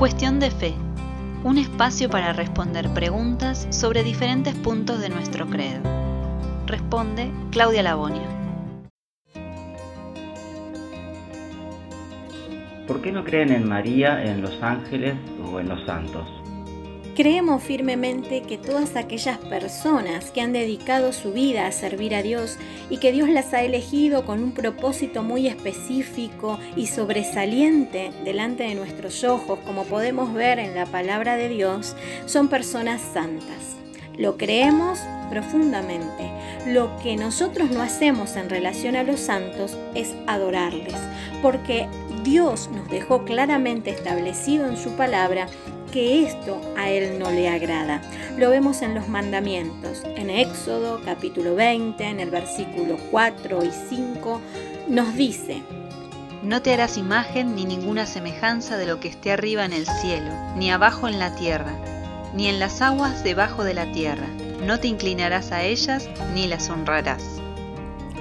Cuestión de fe. Un espacio para responder preguntas sobre diferentes puntos de nuestro credo. Responde Claudia Labonia. ¿Por qué no creen en María, en los ángeles o en los santos? Creemos firmemente que todas aquellas personas que han dedicado su vida a servir a Dios y que Dios las ha elegido con un propósito muy específico y sobresaliente delante de nuestros ojos, como podemos ver en la palabra de Dios, son personas santas. Lo creemos profundamente. Lo que nosotros no hacemos en relación a los santos es adorarles, porque Dios nos dejó claramente establecido en su palabra que esto a Él no le agrada. Lo vemos en los mandamientos. En Éxodo capítulo 20, en el versículo 4 y 5, nos dice, No te harás imagen ni ninguna semejanza de lo que esté arriba en el cielo, ni abajo en la tierra, ni en las aguas debajo de la tierra. No te inclinarás a ellas ni las honrarás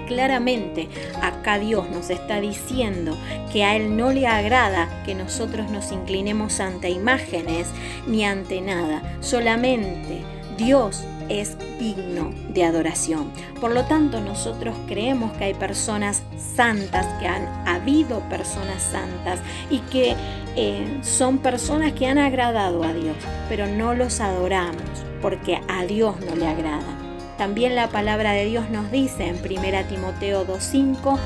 claramente acá Dios nos está diciendo que a Él no le agrada que nosotros nos inclinemos ante imágenes ni ante nada, solamente Dios es digno de adoración. Por lo tanto, nosotros creemos que hay personas santas, que han habido personas santas y que eh, son personas que han agradado a Dios, pero no los adoramos porque a Dios no le agrada. También la palabra de Dios nos dice en 1 Timoteo 2.5,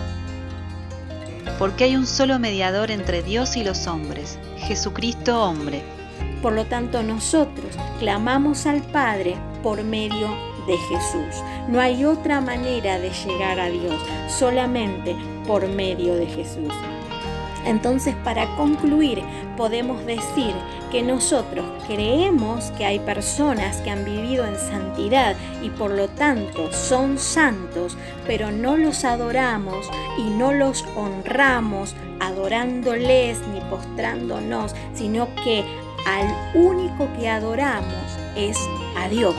porque hay un solo mediador entre Dios y los hombres, Jesucristo hombre. Por lo tanto nosotros clamamos al Padre por medio de Jesús. No hay otra manera de llegar a Dios, solamente por medio de Jesús. Entonces, para concluir, podemos decir que nosotros creemos que hay personas que han vivido en santidad y por lo tanto son santos, pero no los adoramos y no los honramos adorándoles ni postrándonos, sino que al único que adoramos es a Dios.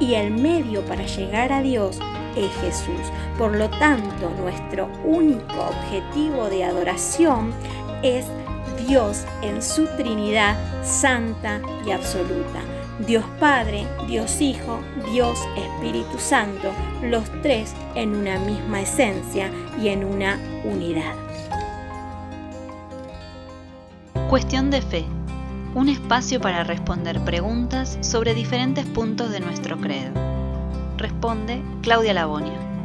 Y el medio para llegar a Dios es Jesús. Por lo tanto, nuestro único objetivo de adoración es Dios en su Trinidad santa y absoluta. Dios Padre, Dios Hijo, Dios Espíritu Santo, los tres en una misma esencia y en una unidad. Cuestión de fe. Un espacio para responder preguntas sobre diferentes puntos de nuestro credo. Responde Claudia Labonia.